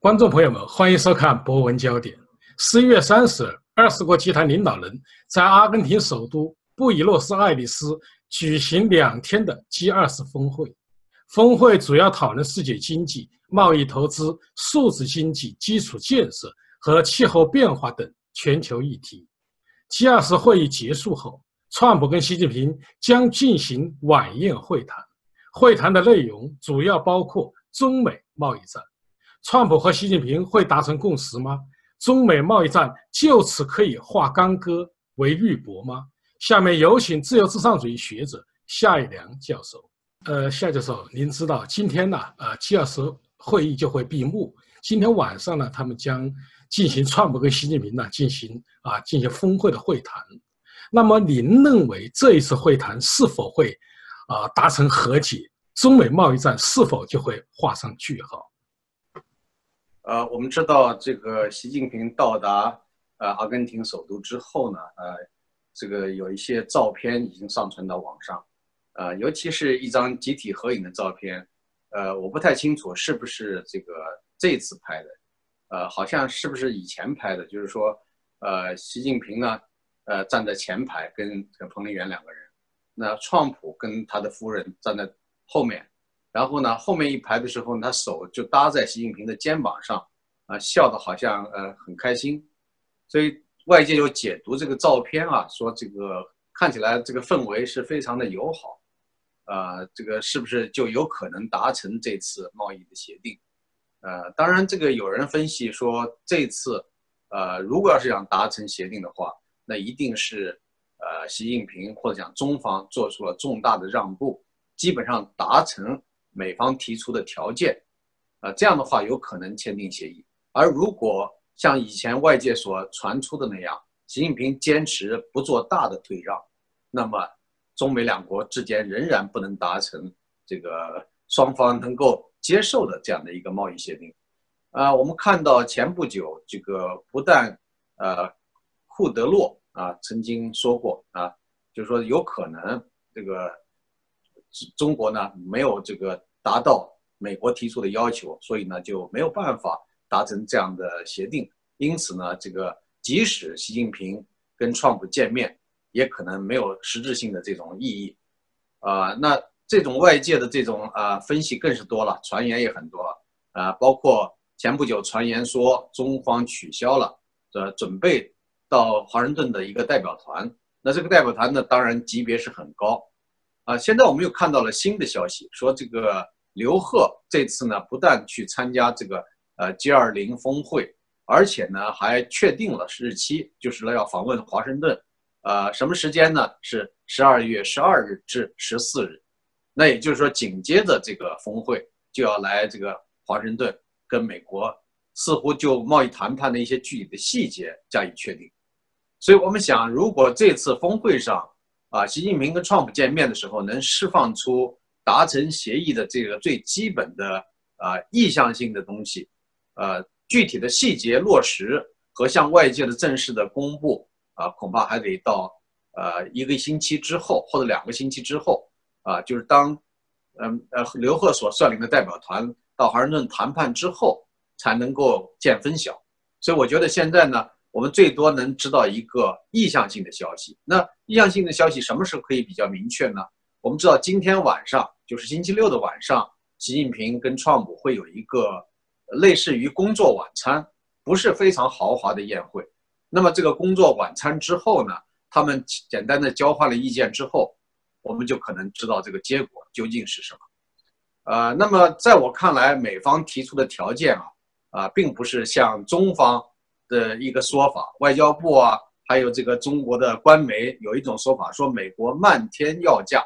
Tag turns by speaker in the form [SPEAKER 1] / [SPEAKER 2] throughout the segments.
[SPEAKER 1] 观众朋友们，欢迎收看《博文焦点》。十一月三十日，二十国集团领导人在阿根廷首都布宜诺斯艾利斯举行两天的 G20 峰会。峰会主要讨论世界经济、贸易、投资、数字经济、基础建设和气候变化等全球议题。G20 会议结束后，川普跟习近平将进行晚宴会谈。会谈的内容主要包括中美贸易战。川普和习近平会达成共识吗？中美贸易战就此可以化干戈为玉帛吗？下面有请自由至上主义学者夏一良教授。呃，夏教授，您知道今天呢，呃，G20 会议就会闭幕。今天晚上呢，他们将进行川普跟习近平呢进行啊进行峰会的会谈。那么，您认为这一次会谈是否会啊达成和解？中美贸易战是否就会画上句号？
[SPEAKER 2] 呃，我们知道这个习近平到达呃阿根廷首都之后呢，呃，这个有一些照片已经上传到网上，呃，尤其是一张集体合影的照片，呃，我不太清楚是不是这个这次拍的，呃，好像是不是以前拍的，就是说，呃，习近平呢，呃，站在前排跟彭丽媛两个人，那创普跟他的夫人站在后面。然后呢，后面一排的时候，他手就搭在习近平的肩膀上，啊，笑得好像呃很开心，所以外界有解读这个照片啊，说这个看起来这个氛围是非常的友好，啊，这个是不是就有可能达成这次贸易的协定？呃，当然，这个有人分析说，这次呃如果要是想达成协定的话，那一定是呃习近平或者讲中方做出了重大的让步，基本上达成。美方提出的条件，啊，这样的话有可能签订协议。而如果像以前外界所传出的那样，习近平坚持不做大的退让，那么中美两国之间仍然不能达成这个双方能够接受的这样的一个贸易协定。啊，我们看到前不久，这个不但呃库德洛啊曾经说过啊，就是说有可能这个。中国呢没有这个达到美国提出的要求，所以呢就没有办法达成这样的协定。因此呢，这个即使习近平跟川普见面，也可能没有实质性的这种意义。啊，那这种外界的这种啊分析更是多了，传言也很多了啊，包括前不久传言说中方取消了呃准备到华盛顿的一个代表团，那这个代表团呢，当然级别是很高。啊，现在我们又看到了新的消息，说这个刘鹤这次呢不但去参加这个呃 G20 峰会，而且呢还确定了日期，就是要访问华盛顿，呃，什么时间呢？是十二月十二日至十四日。那也就是说，紧接着这个峰会就要来这个华盛顿，跟美国似乎就贸易谈判的一些具体的细节加以确定。所以我们想，如果这次峰会上，啊，习近平跟川普见面的时候，能释放出达成协议的这个最基本的啊意向性的东西，呃，具体的细节落实和向外界的正式的公布啊，恐怕还得到呃一个星期之后或者两个星期之后啊，就是当嗯呃刘鹤所率领的代表团到华盛顿谈判之后，才能够见分晓。所以我觉得现在呢。我们最多能知道一个意向性的消息。那意向性的消息什么时候可以比较明确呢？我们知道今天晚上就是星期六的晚上，习近平跟川普会有一个类似于工作晚餐，不是非常豪华的宴会。那么这个工作晚餐之后呢，他们简单的交换了意见之后，我们就可能知道这个结果究竟是什么。呃，那么在我看来，美方提出的条件啊，啊，并不是像中方。的一个说法，外交部啊，还有这个中国的官媒有一种说法，说美国漫天要价，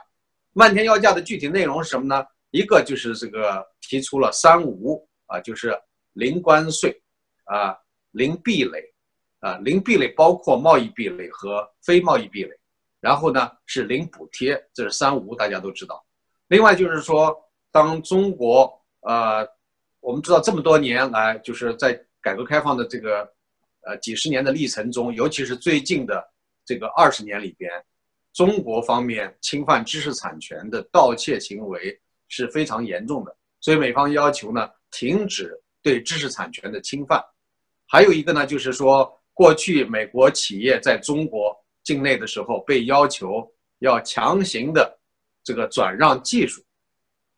[SPEAKER 2] 漫天要价的具体内容是什么呢？一个就是这个提出了三无啊，就是零关税啊，零壁垒啊，零壁垒包括贸易壁垒和非贸易壁垒，然后呢是零补贴，这是三无，大家都知道。另外就是说，当中国呃，我们知道这么多年来，就是在改革开放的这个。呃，几十年的历程中，尤其是最近的这个二十年里边，中国方面侵犯知识产权的盗窃行为是非常严重的。所以美方要求呢，停止对知识产权的侵犯。还有一个呢，就是说过去美国企业在中国境内的时候被要求要强行的这个转让技术，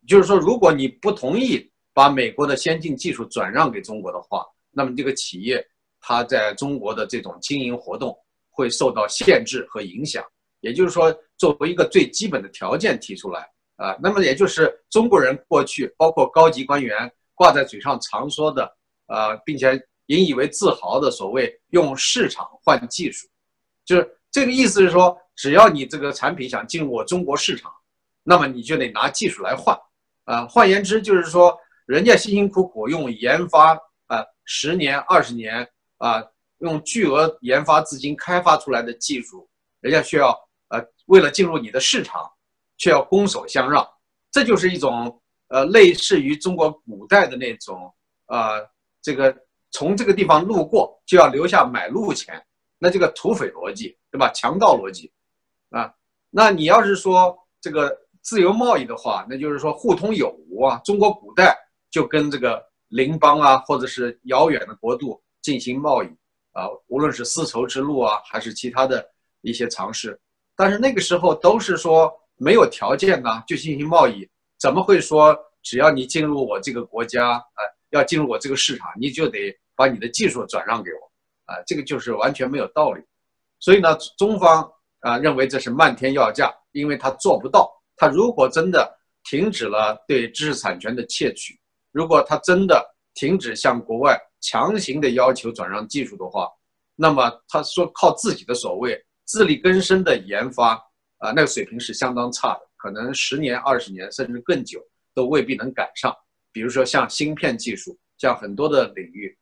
[SPEAKER 2] 就是说如果你不同意把美国的先进技术转让给中国的话，那么这个企业它在中国的这种经营活动会受到限制和影响。也就是说，作为一个最基本的条件提出来啊，那么也就是中国人过去包括高级官员挂在嘴上常说的啊，并且。引以为自豪的所谓用市场换技术，就是这个意思是说，只要你这个产品想进入我中国市场，那么你就得拿技术来换，啊，换言之就是说，人家辛辛苦苦用研发啊十年二十年啊，用巨额研发资金开发出来的技术，人家需要呃为了进入你的市场，却要拱手相让，这就是一种呃类似于中国古代的那种啊这个。从这个地方路过就要留下买路钱，那这个土匪逻辑，对吧？强盗逻辑，啊，那你要是说这个自由贸易的话，那就是说互通有无啊。中国古代就跟这个邻邦啊，或者是遥远的国度进行贸易啊，无论是丝绸之路啊，还是其他的一些尝试，但是那个时候都是说没有条件呢就进行贸易，怎么会说只要你进入我这个国家，哎？要进入我这个市场，你就得把你的技术转让给我，啊，这个就是完全没有道理。所以呢，中方啊认为这是漫天要价，因为他做不到。他如果真的停止了对知识产权的窃取，如果他真的停止向国外强行的要求转让技术的话，那么他说靠自己的所谓自力更生的研发啊，那个水平是相当差的，可能十年、二十年甚至更久都未必能赶上。比如说像芯片技术，像很多的领域，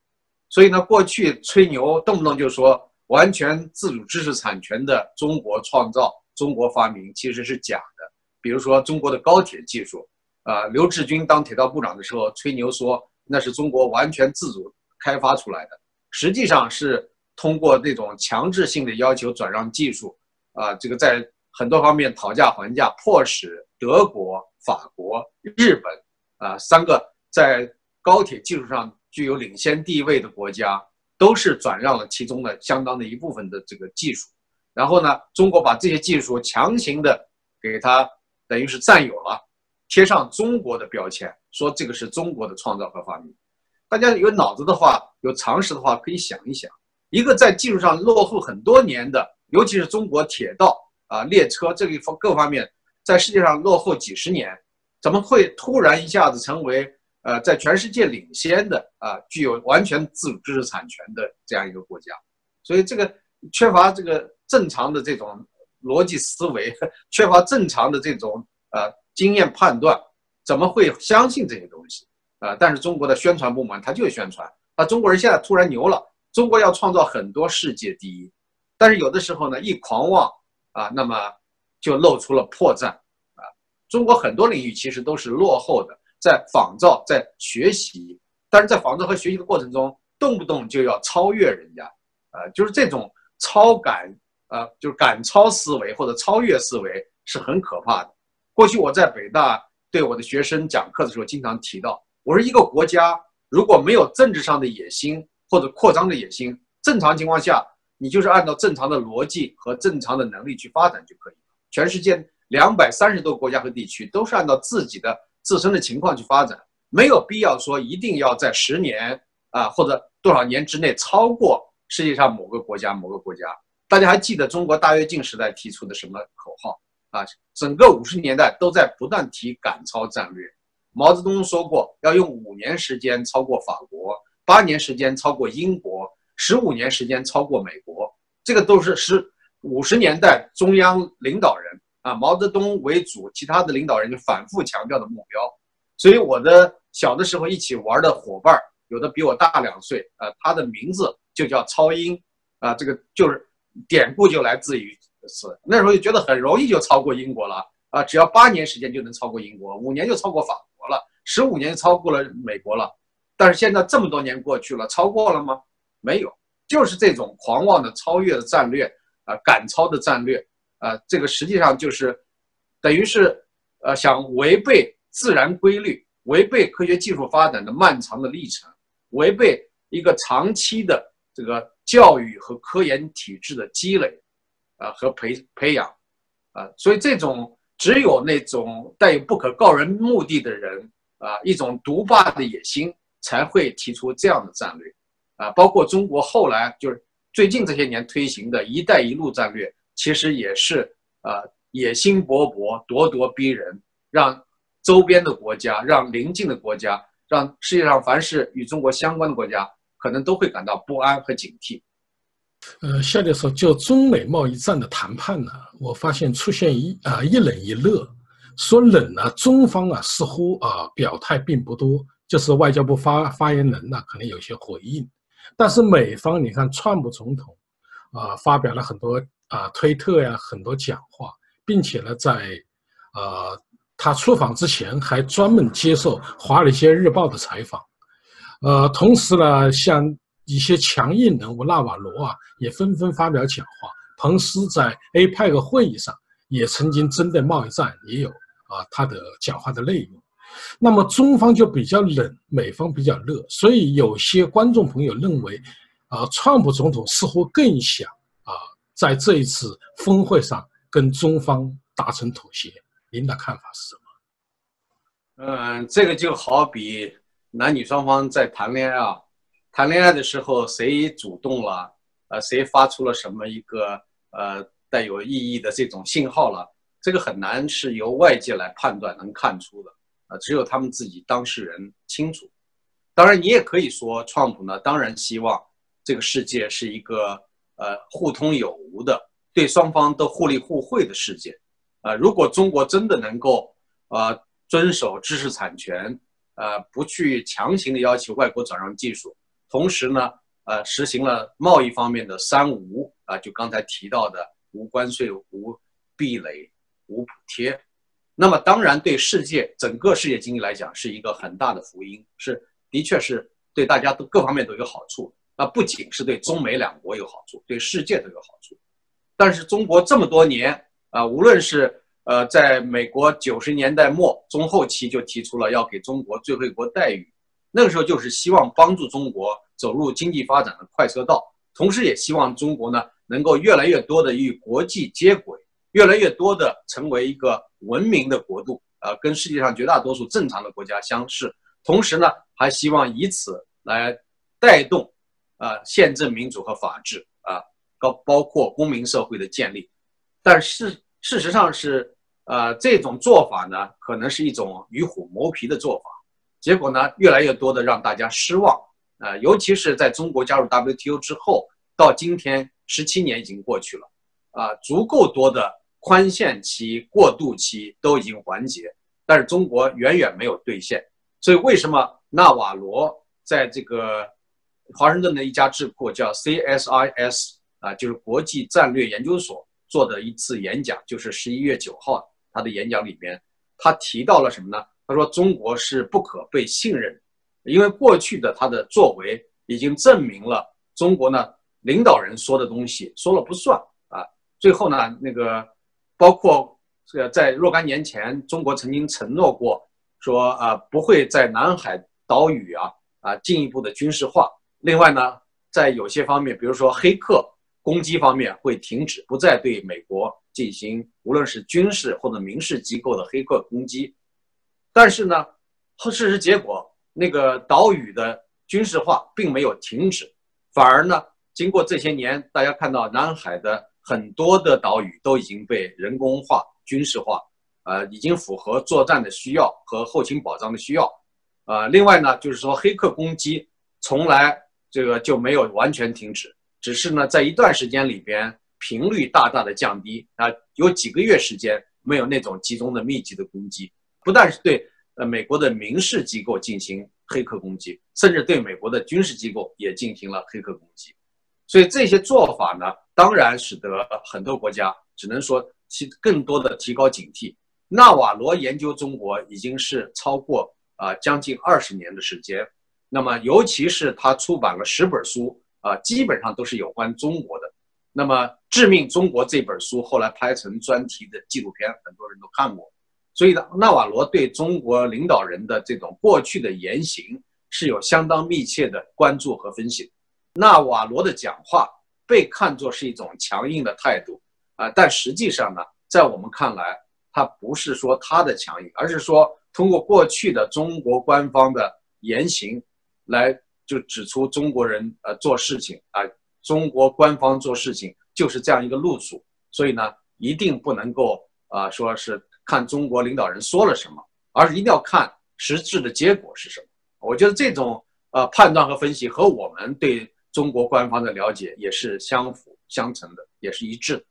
[SPEAKER 2] 所以呢，过去吹牛动不动就说完全自主知识产权的中国创造、中国发明，其实是假的。比如说中国的高铁技术，啊，刘志军当铁道部长的时候吹牛说那是中国完全自主开发出来的，实际上是通过那种强制性的要求转让技术，啊，这个在很多方面讨价还价，迫使德国、法国、日本。啊，三个在高铁技术上具有领先地位的国家，都是转让了其中的相当的一部分的这个技术，然后呢，中国把这些技术强行的给它等于是占有了，贴上中国的标签，说这个是中国的创造和发明。大家有脑子的话，有常识的话，可以想一想，一个在技术上落后很多年的，尤其是中国铁道啊、列车这一方各方面，在世界上落后几十年。怎么会突然一下子成为呃在全世界领先的啊具有完全自主知识产权的这样一个国家？所以这个缺乏这个正常的这种逻辑思维，缺乏正常的这种呃经验判断，怎么会相信这些东西啊？但是中国的宣传部门他就宣传，啊中国人现在突然牛了，中国要创造很多世界第一，但是有的时候呢一狂妄啊，那么就露出了破绽啊。中国很多领域其实都是落后的，在仿造、在学习，但是在仿造和学习的过程中，动不动就要超越人家，呃，就是这种超赶，呃，就是赶超思维或者超越思维是很可怕的。过去我在北大对我的学生讲课的时候，经常提到，我说一个国家如果没有政治上的野心或者扩张的野心，正常情况下，你就是按照正常的逻辑和正常的能力去发展就可以了。全世界。两百三十多个国家和地区都是按照自己的自身的情况去发展，没有必要说一定要在十年啊或者多少年之内超过世界上某个国家某个国家。大家还记得中国大跃进时代提出的什么口号啊？整个五十年代都在不断提赶超战略。毛泽东说过，要用五年时间超过法国，八年时间超过英国，十五年时间超过美国。这个都是十五十年代中央领导人。啊，毛泽东为主，其他的领导人就反复强调的目标。所以我的小的时候一起玩的伙伴，有的比我大两岁，啊，他的名字就叫超英，啊，这个就是典故就来自于此。那时候就觉得很容易就超过英国了，啊，只要八年时间就能超过英国，五年就超过法国，十五年超过了美国了。但是现在这么多年过去了，超过了吗？没有，就是这种狂妄的超越的战略，啊，赶超的战略。啊，这个实际上就是，等于是，呃，想违背自然规律、违背科学技术发展的漫长的历程，违背一个长期的这个教育和科研体制的积累，啊和培培养，啊，所以这种只有那种带有不可告人目的的人啊，一种独霸的野心，才会提出这样的战略，啊，包括中国后来就是最近这些年推行的一带一路战略，其实也是啊野心勃勃、咄咄逼人，让周边的国家、让邻近的国家。让世界上凡是与中国相关的国家，可能都会感到不安和警惕。
[SPEAKER 1] 呃，夏教授，就中美贸易战的谈判呢，我发现出现一啊一冷一热。说冷呢，中方啊似乎啊表态并不多，就是外交部发发言人呢可能有些回应。但是美方，你看，川普总统啊发表了很多啊推特呀，很多讲话，并且呢在啊。他出访之前还专门接受《华尔街日报》的采访，呃，同时呢，像一些强硬人物纳瓦罗啊，也纷纷发表讲话。彭斯在 APEC 会议上也曾经针对贸易战也有啊他的讲话的内容。那么中方就比较冷，美方比较热，所以有些观众朋友认为，啊，川普总统似乎更想啊在这一次峰会上跟中方达成妥协。您的看法是什
[SPEAKER 2] 么？嗯，这个就好比男女双方在谈恋爱，啊，谈恋爱的时候谁主动了，呃，谁发出了什么一个呃带有意义的这种信号了，这个很难是由外界来判断能看出的，啊，只有他们自己当事人清楚。当然，你也可以说，川普呢，当然希望这个世界是一个呃互通有无的，对双方都互利互惠的世界。啊，如果中国真的能够，呃，遵守知识产权，呃，不去强行的要求外国转让技术，同时呢，呃，实行了贸易方面的三无啊，就刚才提到的无关税、无壁垒、无补贴，那么当然对世界整个世界经济来讲是一个很大的福音，是的确是对大家都各方面都有好处。那不仅是对中美两国有好处，对世界都有好处。但是中国这么多年。啊，无论是呃，在美国九十年代末中后期就提出了要给中国最惠国待遇，那个时候就是希望帮助中国走入经济发展的快车道，同时也希望中国呢能够越来越多的与国际接轨，越来越多的成为一个文明的国度，呃，跟世界上绝大多数正常的国家相似，同时呢还希望以此来带动呃宪政民主和法治啊，包包括公民社会的建立，但是。事实上是，呃，这种做法呢，可能是一种与虎谋皮的做法，结果呢，越来越多的让大家失望，呃，尤其是在中国加入 WTO 之后，到今天十七年已经过去了，啊，足够多的宽限期、过渡期都已经完结，但是中国远远没有兑现，所以为什么纳瓦罗在这个华盛顿的一家智库叫 CSIS 啊，就是国际战略研究所。做的一次演讲，就是十一月九号，他的演讲里面，他提到了什么呢？他说中国是不可被信任，因为过去的他的作为已经证明了中国呢领导人说的东西说了不算啊。最后呢，那个包括这个在若干年前，中国曾经承诺过说啊不会在南海岛屿啊啊进一步的军事化。另外呢，在有些方面，比如说黑客。攻击方面会停止，不再对美国进行无论是军事或者民事机构的黑客攻击。但是呢，后事实结果，那个岛屿的军事化并没有停止，反而呢，经过这些年，大家看到南海的很多的岛屿都已经被人工化、军事化，呃，已经符合作战的需要和后勤保障的需要。呃，另外呢，就是说黑客攻击从来这个就没有完全停止。只是呢，在一段时间里边，频率大大的降低啊，有几个月时间没有那种集中的密集的攻击，不但是对呃美国的民事机构进行黑客攻击，甚至对美国的军事机构也进行了黑客攻击，所以这些做法呢，当然使得很多国家只能说提更多的提高警惕。纳瓦罗研究中国已经是超过啊将近二十年的时间，那么尤其是他出版了十本书。啊，基本上都是有关中国的。那么，《致命中国》这本书后来拍成专题的纪录片，很多人都看过。所以呢，纳瓦罗对中国领导人的这种过去的言行是有相当密切的关注和分析。纳瓦罗的讲话被看作是一种强硬的态度啊，但实际上呢，在我们看来，他不是说他的强硬，而是说通过过去的中国官方的言行来就指出中国人呃做事情啊，中国官方做事情就是这样一个路数，所以呢，一定不能够啊说是看中国领导人说了什么，而是一定要看实质的结果是什么。我觉得这种呃判断和分析和我们对中国官方的了解也是相辅相成的，也是一致的。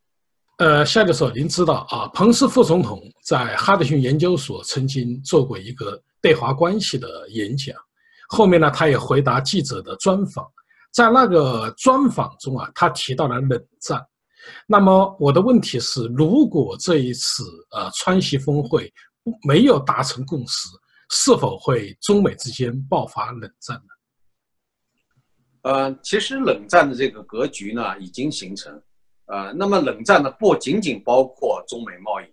[SPEAKER 1] 呃，夏教授，您知道啊，彭斯副总统在哈德逊研究所曾经做过一个对华关系的演讲，后面呢，他也回答记者的专访，在那个专访中啊，他提到了冷战。那么我的问题是，如果这一次呃川西峰会没有达成共识，是否会中美之间爆发冷战呢？
[SPEAKER 2] 呃，其实冷战的这个格局呢已经形成。呃，那么冷战呢，不仅仅包括中美贸易，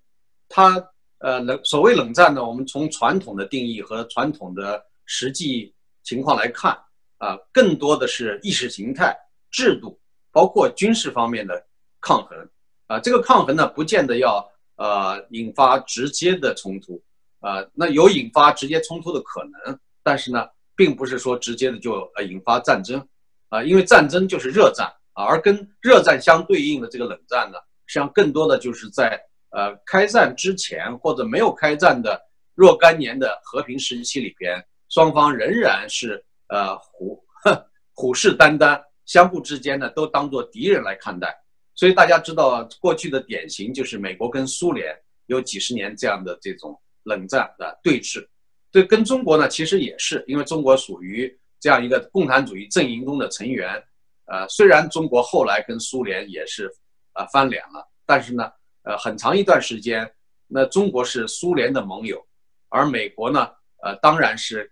[SPEAKER 2] 它呃冷所谓冷战呢，我们从传统的定义和传统的实际情况来看，啊，更多的是意识形态、制度，包括军事方面的抗衡，啊，这个抗衡呢，不见得要呃引发直接的冲突，啊，那有引发直接冲突的可能，但是呢，并不是说直接的就呃引发战争，啊，因为战争就是热战。啊，而跟热战相对应的这个冷战呢，实际上更多的就是在呃开战之前或者没有开战的若干年的和平时期里边，双方仍然是呃虎虎视眈眈，相互之间呢都当做敌人来看待。所以大家知道，过去的典型就是美国跟苏联有几十年这样的这种冷战的对峙。对，跟中国呢其实也是，因为中国属于这样一个共产主义阵营中的成员。呃，虽然中国后来跟苏联也是，呃翻脸了，但是呢，呃，很长一段时间，那中国是苏联的盟友，而美国呢，呃，当然是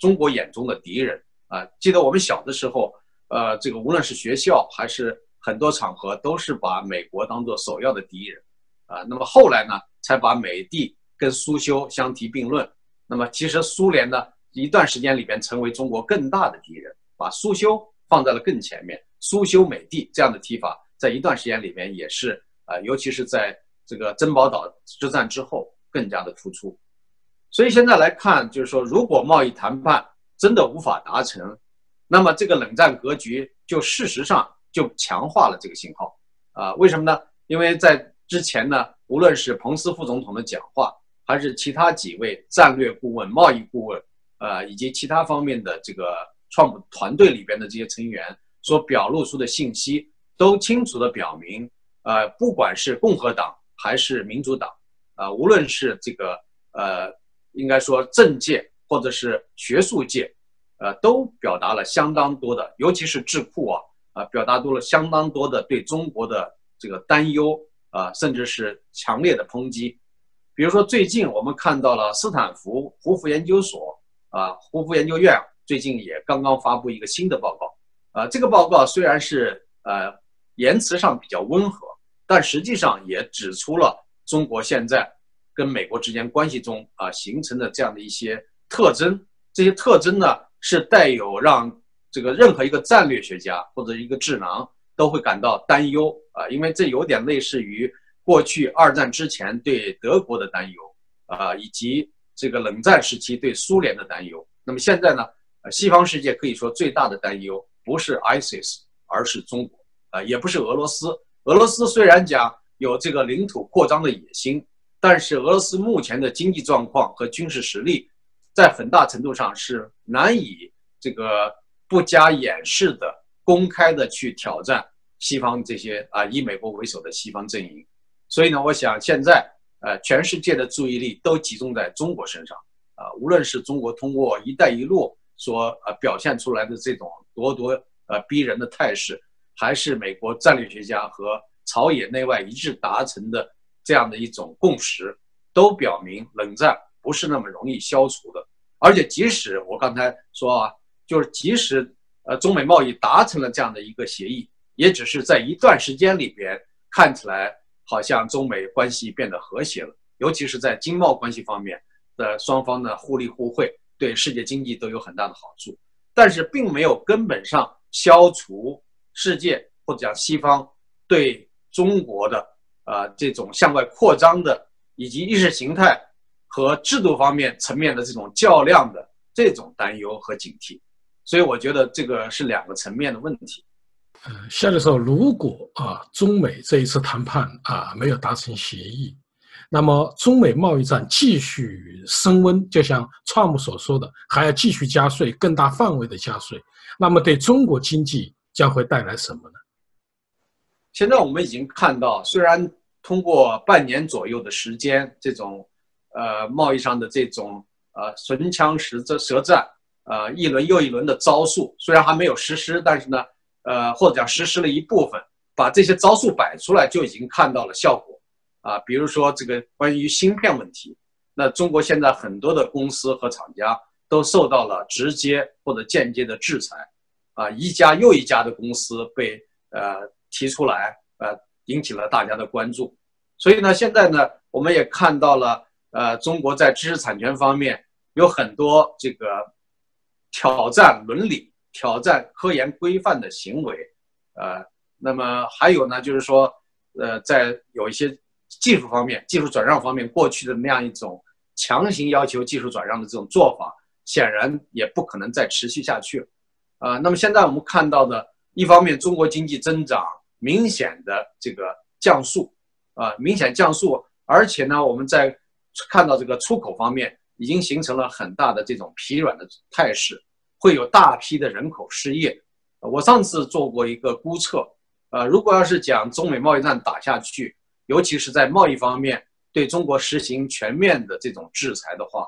[SPEAKER 2] 中国眼中的敌人啊。记得我们小的时候，呃，这个无论是学校还是很多场合，都是把美国当做首要的敌人啊。那么后来呢，才把美帝跟苏修相提并论。那么其实苏联呢，一段时间里边成为中国更大的敌人，把苏修。放在了更前面，苏修美帝这样的提法，在一段时间里面也是啊，尤其是在这个珍宝岛之战之后更加的突出。所以现在来看，就是说，如果贸易谈判真的无法达成，那么这个冷战格局就事实上就强化了这个信号啊。为什么呢？因为在之前呢，无论是彭斯副总统的讲话，还是其他几位战略顾问、贸易顾问，呃，以及其他方面的这个。创普团队里边的这些成员所表露出的信息，都清楚的表明，呃，不管是共和党还是民主党，啊，无论是这个呃，应该说政界或者是学术界，呃，都表达了相当多的，尤其是智库啊，啊，表达多了相当多的对中国的这个担忧啊，甚至是强烈的抨击。比如说，最近我们看到了斯坦福胡佛研究所啊，胡佛研究院。最近也刚刚发布一个新的报告，啊，这个报告虽然是呃言辞上比较温和，但实际上也指出了中国现在跟美国之间关系中啊形成的这样的一些特征。这些特征呢是带有让这个任何一个战略学家或者一个智囊都会感到担忧啊，因为这有点类似于过去二战之前对德国的担忧啊，以及这个冷战时期对苏联的担忧。那么现在呢？呃西方世界可以说最大的担忧不是 ISIS，而是中国，啊，也不是俄罗斯。俄罗斯虽然讲有这个领土扩张的野心，但是俄罗斯目前的经济状况和军事实力，在很大程度上是难以这个不加掩饰的公开的去挑战西方这些啊以美国为首的西方阵营。所以呢，我想现在呃全世界的注意力都集中在中国身上，啊，无论是中国通过“一带一路”。所呃表现出来的这种咄咄呃逼人的态势，还是美国战略学家和朝野内外一致达成的这样的一种共识，都表明冷战不是那么容易消除的。而且即使我刚才说啊，就是即使呃中美贸易达成了这样的一个协议，也只是在一段时间里边看起来好像中美关系变得和谐了，尤其是在经贸关系方面的双方呢互利互惠。对世界经济都有很大的好处，但是并没有根本上消除世界或者讲西方对中国的啊这种向外扩张的以及意识形态和制度方面层面的这种较量的这种担忧和警惕。所以我觉得这个是两个层面的问题。
[SPEAKER 1] 呃，夏教授，如果啊中美这一次谈判啊没有达成协议。那么，中美贸易战继续升温，就像川普所说的，还要继续加税，更大范围的加税。那么，对中国经济将会带来什么呢？
[SPEAKER 2] 现在我们已经看到，虽然通过半年左右的时间，这种呃贸易上的这种呃唇枪舌舌战，呃一轮又一轮的招数，虽然还没有实施，但是呢，呃或者讲实施了一部分，把这些招数摆出来，就已经看到了效果。啊，比如说这个关于芯片问题，那中国现在很多的公司和厂家都受到了直接或者间接的制裁，啊，一家又一家的公司被呃提出来，呃，引起了大家的关注。所以呢，现在呢，我们也看到了，呃，中国在知识产权方面有很多这个挑战伦理、挑战科研规范的行为，呃，那么还有呢，就是说，呃，在有一些。技术方面，技术转让方面，过去的那样一种强行要求技术转让的这种做法，显然也不可能再持续下去了。啊，那么现在我们看到的，一方面中国经济增长明显的这个降速，啊，明显降速，而且呢，我们在看到这个出口方面已经形成了很大的这种疲软的态势，会有大批的人口失业。我上次做过一个估测，呃，如果要是讲中美贸易战打下去，尤其是在贸易方面对中国实行全面的这种制裁的话，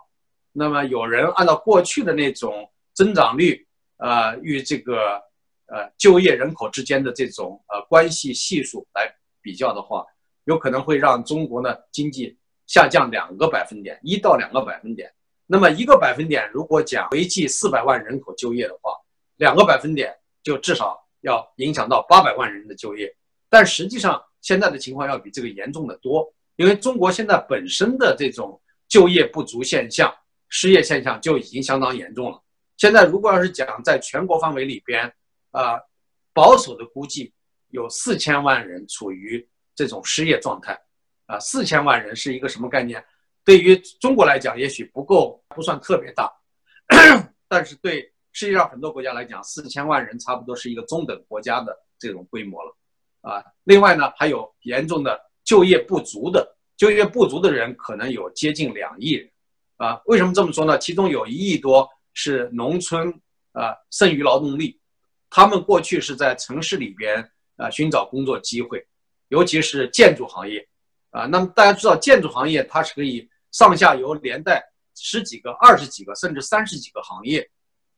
[SPEAKER 2] 那么有人按照过去的那种增长率，呃，与这个呃就业人口之间的这种呃关系系数来比较的话，有可能会让中国呢经济下降两个百分点，一到两个百分点。那么一个百分点如果讲为计四百万人口就业的话，两个百分点就至少要影响到八百万人的就业，但实际上。现在的情况要比这个严重的多，因为中国现在本身的这种就业不足现象、失业现象就已经相当严重了。现在如果要是讲在全国范围里边，啊，保守的估计有四千万人处于这种失业状态，啊，四千万人是一个什么概念？对于中国来讲，也许不够，不算特别大，但是对世界上很多国家来讲，四千万人差不多是一个中等国家的这种规模了。啊，另外呢，还有严重的就业不足的，就业不足的人可能有接近两亿人，啊，为什么这么说呢？其中有一亿多是农村啊剩余劳动力，他们过去是在城市里边啊寻找工作机会，尤其是建筑行业，啊，那么大家知道建筑行业它是可以上下游连带十几个、二十几个甚至三十几个行业，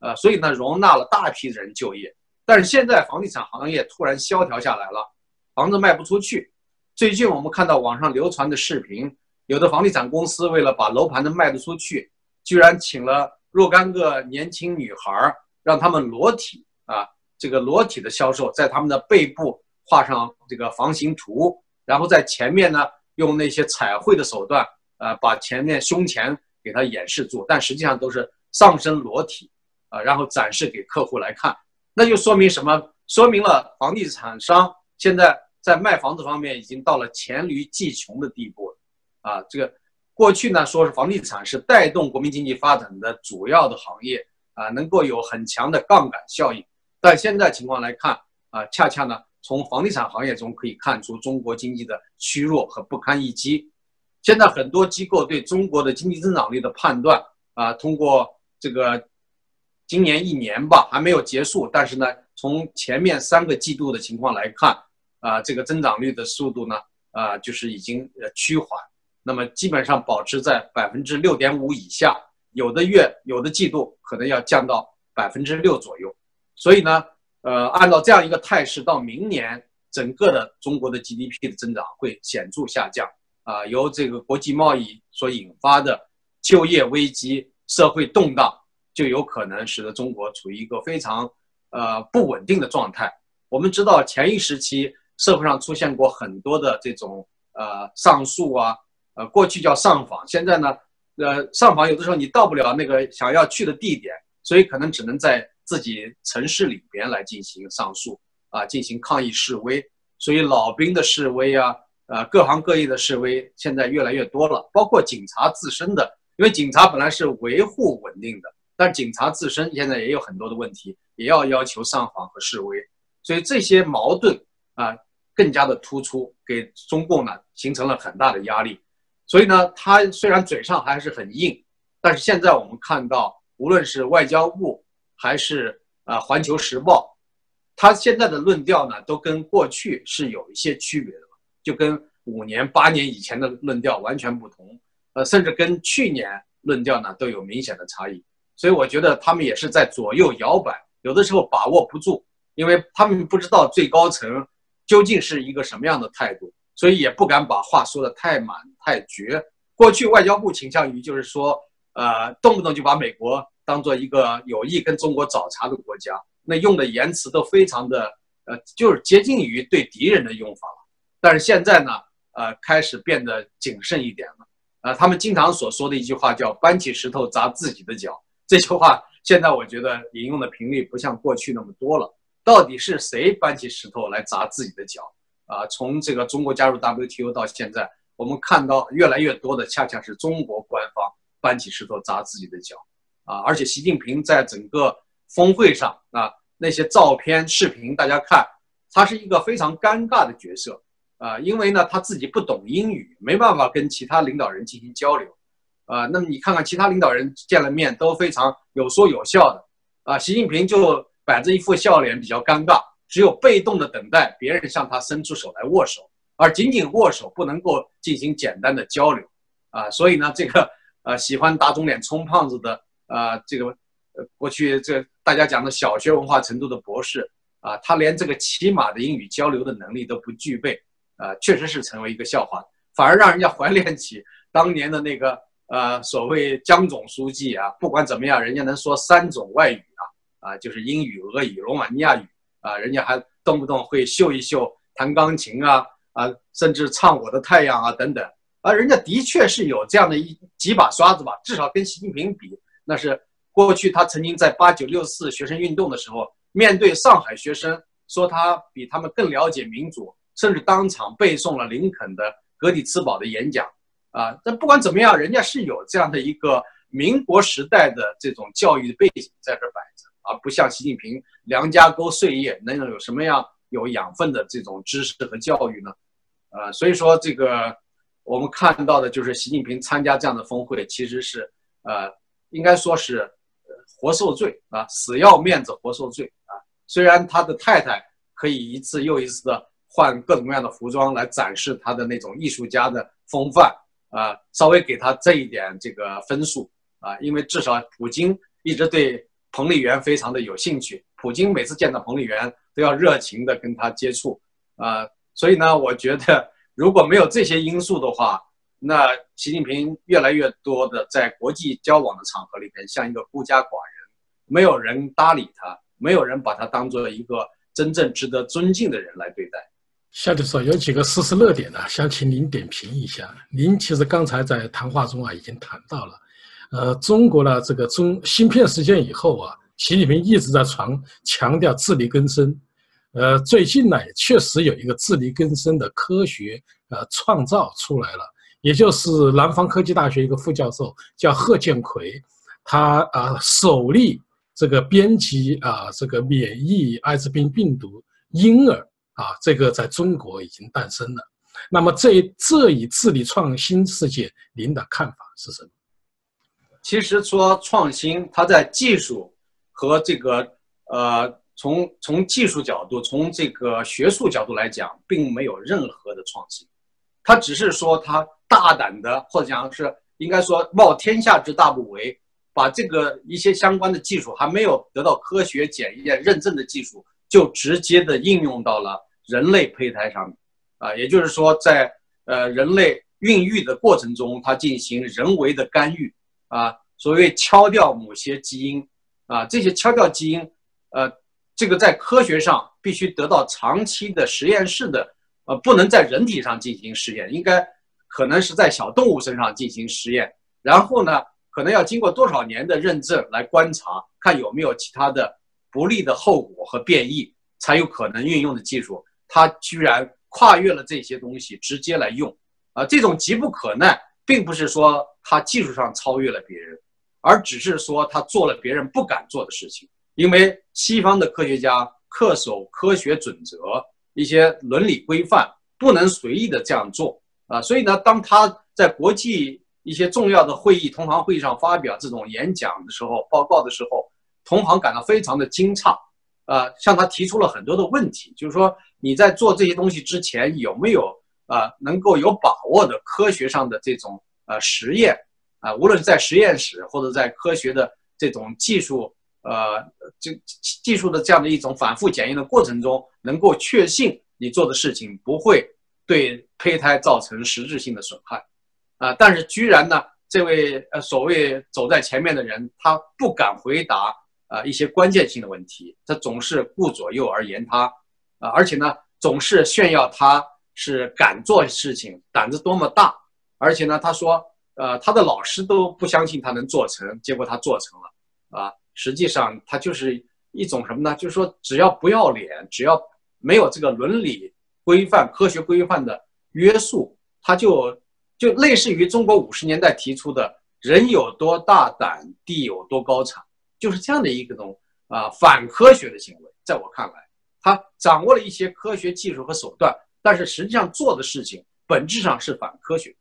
[SPEAKER 2] 呃，所以呢容纳了大批人就业。但是现在房地产行业突然萧条下来了，房子卖不出去。最近我们看到网上流传的视频，有的房地产公司为了把楼盘子卖得出去，居然请了若干个年轻女孩，让他们裸体啊，这个裸体的销售，在他们的背部画上这个房型图，然后在前面呢用那些彩绘的手段，呃，把前面胸前给它掩饰住，但实际上都是上身裸体啊，然后展示给客户来看。那就说明什么？说明了房地产商现在在卖房子方面已经到了黔驴技穷的地步了。啊，这个过去呢说是房地产是带动国民经济发展的主要的行业啊，能够有很强的杠杆效应。但现在情况来看啊，恰恰呢从房地产行业中可以看出中国经济的虚弱和不堪一击。现在很多机构对中国的经济增长率的判断啊，通过这个。今年一年吧还没有结束，但是呢，从前面三个季度的情况来看，啊，这个增长率的速度呢，啊，就是已经趋缓，那么基本上保持在百分之六点五以下，有的月有的季度可能要降到百分之六左右，所以呢，呃，按照这样一个态势，到明年整个的中国的 GDP 的增长会显著下降，啊，由这个国际贸易所引发的就业危机、社会动荡。就有可能使得中国处于一个非常呃不稳定的状态。我们知道前一时期社会上出现过很多的这种呃上诉啊，呃过去叫上访，现在呢呃上访有的时候你到不了那个想要去的地点，所以可能只能在自己城市里边来进行上诉啊，进行抗议示威。所以老兵的示威啊，呃各行各业的示威现在越来越多了，包括警察自身的，因为警察本来是维护稳定的，但警察自身现在也有很多的问题，也要要求上访和示威，所以这些矛盾啊更加的突出，给中共呢形成了很大的压力。所以呢，他虽然嘴上还是很硬，但是现在我们看到，无论是外交部还是啊《环球时报》。他现在的论调呢，都跟过去是有一些区别的，就跟五年、八年以前的论调完全不同，呃，甚至跟去年论调呢都有明显的差异。所以我觉得他们也是在左右摇摆，有的时候把握不住，因为他们不知道最高层究竟是一个什么样的态度，所以也不敢把话说的太满太绝。过去外交部倾向于就是说，呃，动不动就把美国当做一个有意跟中国找茬的国家。那用的言辞都非常的，呃，就是接近于对敌人的用法了。但是现在呢，呃，开始变得谨慎一点了。呃，他们经常所说的一句话叫“搬起石头砸自己的脚”，这句话现在我觉得引用的频率不像过去那么多了。到底是谁搬起石头来砸自己的脚？啊，从这个中国加入 WTO 到现在，我们看到越来越多的恰恰是中国官方搬起石头砸自己的脚。啊，而且习近平在整个峰会上啊。那些照片、视频，大家看，他是一个非常尴尬的角色啊，因为呢，他自己不懂英语，没办法跟其他领导人进行交流啊。那么你看看其他领导人见了面都非常有说有笑的啊，习近平就摆着一副笑脸，比较尴尬，只有被动的等待别人向他伸出手来握手，而仅仅握手不能够进行简单的交流啊。所以呢，这个呃喜欢打肿脸充胖子的啊，这个。过去这大家讲的小学文化程度的博士啊，他连这个起码的英语交流的能力都不具备，呃，确实是成为一个笑话，反而让人家怀念起当年的那个呃所谓江总书记啊，不管怎么样，人家能说三种外语啊，啊，就是英语、俄语、罗马尼亚语啊，人家还动不动会秀一秀弹钢琴啊，啊，甚至唱《我的太阳》啊等等，啊，人家的确是有这样的一几把刷子吧，至少跟习近平比，那是。过去他曾经在八九六四学生运动的时候，面对上海学生说他比他们更了解民主，甚至当场背诵了林肯的《格里茨堡》的演讲。啊，但不管怎么样，人家是有这样的一个民国时代的这种教育背景在这摆着，而不像习近平梁家沟岁月能有什么样有养分的这种知识和教育呢？呃，所以说这个我们看到的就是习近平参加这样的峰会，其实是呃，应该说是。活受罪啊，死要面子活受罪啊！虽然他的太太可以一次又一次的换各种各样的服装来展示他的那种艺术家的风范啊，稍微给他这一点这个分数啊，因为至少普京一直对彭丽媛非常的有兴趣，普京每次见到彭丽媛都要热情的跟他接触啊，所以呢，我觉得如果没有这些因素的话，那习近平越来越多的在国际交往的场合里边，像一个孤家寡人，没有人搭理他，没有人把他当做一个真正值得尊敬的人来对待。
[SPEAKER 1] 夏教授有几个事实热点呢，想请您点评一下。您其实刚才在谈话中啊已经谈到了，呃，中国的这个中芯片事件以后啊，习近平一直在传强调自力更生，呃，最近呢也确实有一个自力更生的科学呃创造出来了。也就是南方科技大学一个副教授叫贺建奎，他啊首例这个编辑啊这个免疫艾滋病病毒婴儿啊这个在中国已经诞生了。那么这这一治理创新事件，您的看法是什么？
[SPEAKER 2] 其实说创新，它在技术和这个呃从从技术角度，从这个学术角度来讲，并没有任何的创新，它只是说它。大胆的，或者讲是应该说冒天下之大不韪，把这个一些相关的技术还没有得到科学检验认证的技术，就直接的应用到了人类胚胎上面，啊，也就是说在呃人类孕育的过程中，它进行人为的干预，啊，所谓敲掉某些基因，啊，这些敲掉基因，呃，这个在科学上必须得到长期的实验室的，呃，不能在人体上进行实验，应该。可能是在小动物身上进行实验，然后呢，可能要经过多少年的认证来观察，看有没有其他的不利的后果和变异，才有可能运用的技术。他居然跨越了这些东西，直接来用，啊，这种急不可耐，并不是说他技术上超越了别人，而只是说他做了别人不敢做的事情。因为西方的科学家恪守科学准则、一些伦理规范，不能随意的这样做啊。所以呢，当他在国际一些重要的会议、同行会议上发表这种演讲的时候、报告的时候，同行感到非常的惊诧，啊，向他提出了很多的问题，就是说你在做这些东西之前有没有啊能够有把握的科学上的这种呃实验啊，无论是在实验室或者在科学的这种技术。呃，这技术的这样的一种反复检验的过程中，能够确信你做的事情不会对胚胎造成实质性的损害，啊，但是居然呢，这位呃所谓走在前面的人，他不敢回答啊一些关键性的问题，他总是顾左右而言他，啊，而且呢，总是炫耀他是敢做事情，胆子多么大，而且呢，他说，呃，他的老师都不相信他能做成，结果他做成了，啊。实际上，他就是一种什么呢？就是说，只要不要脸，只要没有这个伦理规范、科学规范的约束，他就就类似于中国五十年代提出的“人有多大胆，地有多高产”，就是这样的一个种啊反科学的行为。在我看来，他掌握了一些科学技术和手段，但是实际上做的事情本质上是反科学，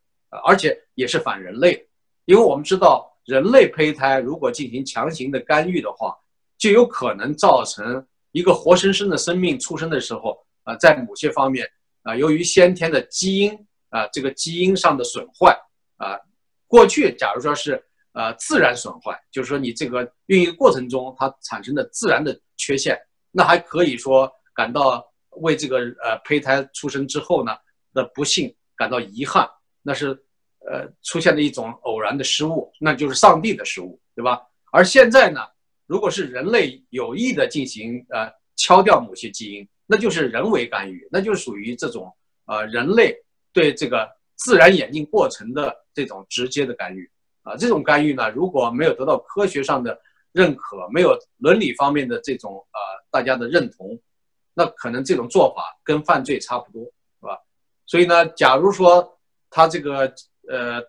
[SPEAKER 2] 而且也是反人类的，因为我们知道。人类胚胎如果进行强行的干预的话，就有可能造成一个活生生的生命出生的时候，啊，在某些方面，啊，由于先天的基因，啊，这个基因上的损坏，啊，过去假如说是呃自然损坏，就是说你这个运营过程中它产生的自然的缺陷，那还可以说感到为这个呃胚胎出生之后呢的不幸感到遗憾，那是。呃，出现的一种偶然的失误，那就是上帝的失误，对吧？而现在呢，如果是人类有意的进行呃敲掉某些基因，那就是人为干预，那就属于这种呃人类对这个自然演进过程的这种直接的干预啊。这种干预呢，如果没有得到科学上的认可，没有伦理方面的这种呃大家的认同，那可能这种做法跟犯罪差不多，是吧？所以呢，假如说他这个。呃，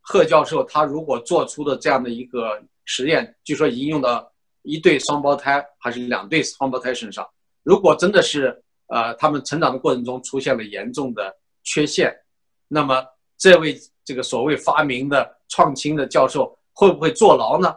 [SPEAKER 2] 贺教授他如果做出的这样的一个实验，据说已经用到一对双胞胎还是两对双胞胎身上。如果真的是呃他们成长的过程中出现了严重的缺陷，那么这位这个所谓发明的创新的教授会不会坐牢呢？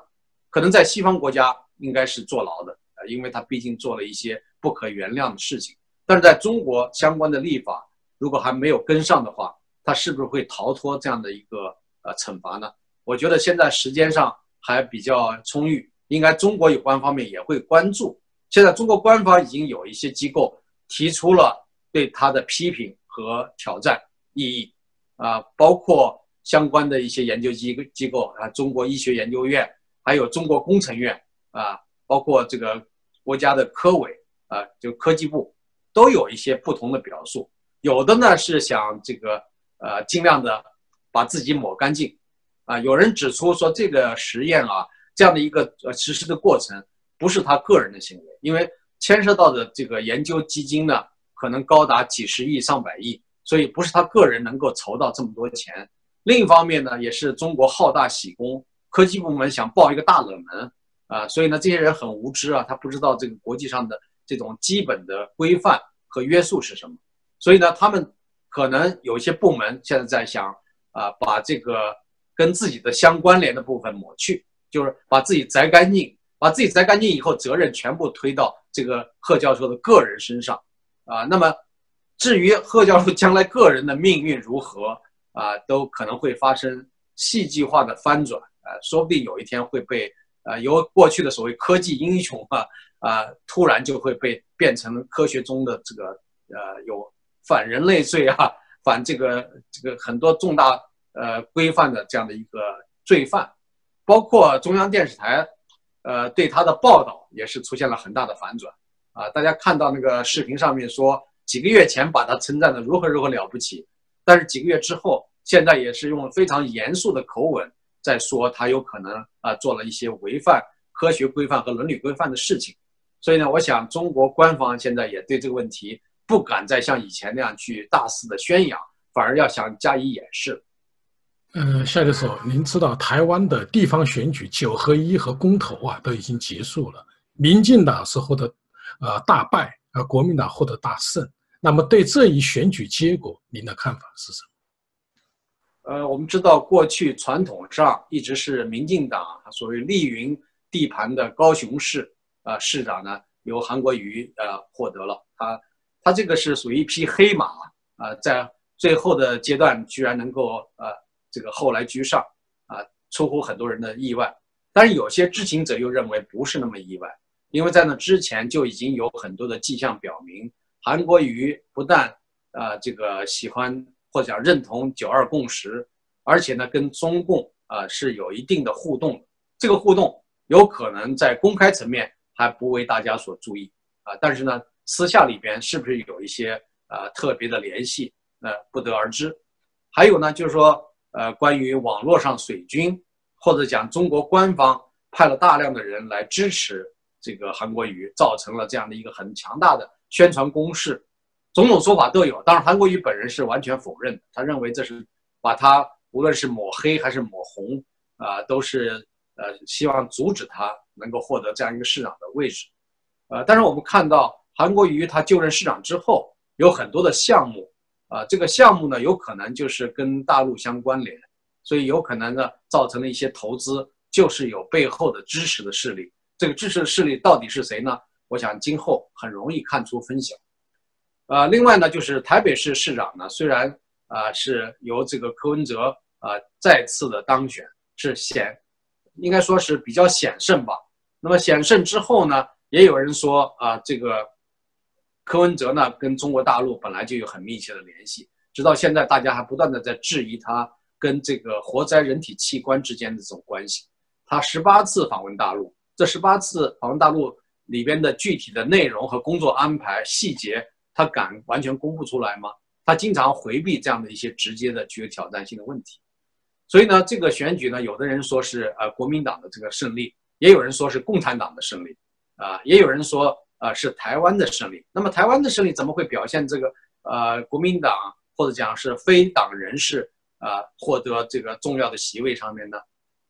[SPEAKER 2] 可能在西方国家应该是坐牢的啊，因为他毕竟做了一些不可原谅的事情。但是在中国相关的立法如果还没有跟上的话，他是不是会逃脱这样的一个呃惩罚呢？我觉得现在时间上还比较充裕，应该中国有关方面也会关注。现在中国官方已经有一些机构提出了对他的批评和挑战异议，啊，包括相关的一些研究机机构啊，中国医学研究院，还有中国工程院啊，包括这个国家的科委啊，就科技部，都有一些不同的表述。有的呢是想这个。呃，尽量的把自己抹干净，啊，有人指出说这个实验啊，这样的一个呃实施的过程不是他个人的行为，因为牵涉到的这个研究基金呢，可能高达几十亿上百亿，所以不是他个人能够筹到这么多钱。另一方面呢，也是中国好大喜功，科技部门想报一个大冷门啊，所以呢，这些人很无知啊，他不知道这个国际上的这种基本的规范和约束是什么，所以呢，他们。可能有一些部门现在在想啊，把这个跟自己的相关联的部分抹去，就是把自己摘干净，把自己摘干净以后，责任全部推到这个贺教授的个人身上啊。那么，至于贺教授将来个人的命运如何啊，都可能会发生戏剧化的翻转啊，说不定有一天会被啊由过去的所谓科技英雄啊啊，突然就会被变成科学中的这个呃有。反人类罪啊，反这个这个很多重大呃规范的这样的一个罪犯，包括中央电视台，呃对他的报道也是出现了很大的反转啊！大家看到那个视频上面说，几个月前把他称赞的如何如何了不起，但是几个月之后，现在也是用非常严肃的口吻在说他有可能啊做了一些违反科学规范和伦理规范的事情。所以呢，我想中国官方现在也对这个问题不敢再像以前那样去大肆的宣扬，反而要想加以掩饰。
[SPEAKER 1] 嗯，夏教授，您知道台湾的地方选举九合一和公投啊都已经结束了，民进党是获得呃大败，而国民党获得大胜。那么对这一选举结果，您的看法是什
[SPEAKER 2] 么？呃，我们知道过去传统上一直是民进党所谓立云地盘的高雄市。啊，市长呢由韩国瑜呃获得了，他他这个是属于一匹黑马啊，在最后的阶段居然能够呃这个后来居上啊，出乎很多人的意外。但是有些知情者又认为不是那么意外，因为在那之前就已经有很多的迹象表明，韩国瑜不但啊这个喜欢或者讲认同九二共识，而且呢跟中共啊是有一定的互动，这个互动有可能在公开层面。还不为大家所注意啊，但是呢，私下里边是不是有一些呃特别的联系，那不得而知。还有呢，就是说呃，关于网络上水军，或者讲中国官方派了大量的人来支持这个韩国瑜，造成了这样的一个很强大的宣传攻势，种种说法都有。当然，韩国瑜本人是完全否认的，他认为这是把他无论是抹黑还是抹红啊，都是。呃，希望阻止他能够获得这样一个市长的位置，呃，但是我们看到韩国瑜他就任市长之后，有很多的项目，啊，这个项目呢有可能就是跟大陆相关联，所以有可能呢造成了一些投资，就是有背后的支持的势力。这个支持的势力到底是谁呢？我想今后很容易看出分晓。呃，另外呢，就是台北市市长呢，虽然啊是由这个柯文哲啊再次的当选，是显。应该说是比较险胜吧。那么险胜之后呢，也有人说啊，这个柯文哲呢跟中国大陆本来就有很密切的联系，直到现在大家还不断的在质疑他跟这个活摘人体器官之间的这种关系。他十八次访问大陆，这十八次访问大陆里边的具体的内容和工作安排细节，他敢完全公布出来吗？他经常回避这样的一些直接的具有挑战性的问题。所以呢，这个选举呢，有的人说是呃国民党的这个胜利，也有人说是共产党的胜利，啊，也有人说啊是台湾的胜利。那么台湾的胜利怎么会表现这个呃国民党或者讲是非党人士啊获得这个重要的席位上面呢？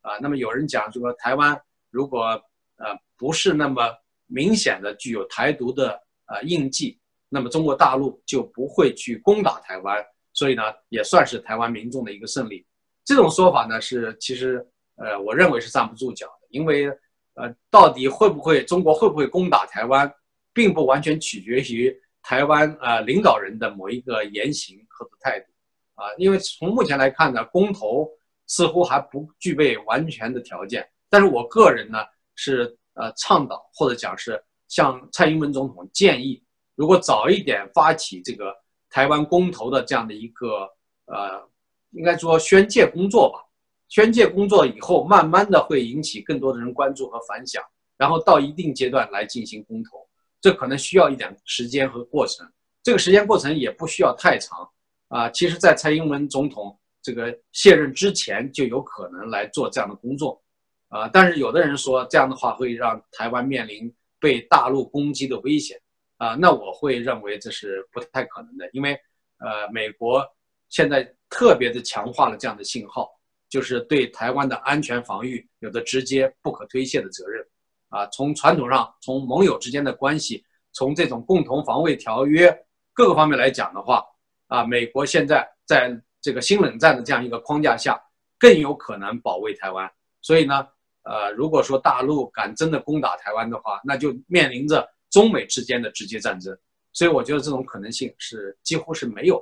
[SPEAKER 2] 啊，那么有人讲说台湾如果呃不是那么明显的具有台独的呃印记，那么中国大陆就不会去攻打台湾，所以呢也算是台湾民众的一个胜利。这种说法呢，是其实，呃，我认为是站不住脚的，因为，呃，到底会不会中国会不会攻打台湾，并不完全取决于台湾呃领导人的某一个言行和态度，啊，因为从目前来看呢，公投似乎还不具备完全的条件，但是我个人呢是呃倡导或者讲是向蔡英文总统建议，如果早一点发起这个台湾公投的这样的一个呃。应该说宣介工作吧，宣介工作以后，慢慢的会引起更多的人关注和反响，然后到一定阶段来进行公投，这可能需要一点时间和过程。这个时间过程也不需要太长啊。其实，在蔡英文总统这个卸任之前，就有可能来做这样的工作啊。但是有的人说这样的话会让台湾面临被大陆攻击的危险啊，那我会认为这是不太可能的，因为呃，美国现在。特别的强化了这样的信号，就是对台湾的安全防御有着直接不可推卸的责任，啊，从传统上，从盟友之间的关系，从这种共同防卫条约各个方面来讲的话，啊，美国现在在这个新冷战的这样一个框架下，更有可能保卫台湾。所以呢，呃，如果说大陆敢真的攻打台湾的话，那就面临着中美之间的直接战争。所以我觉得这种可能性是几乎是没有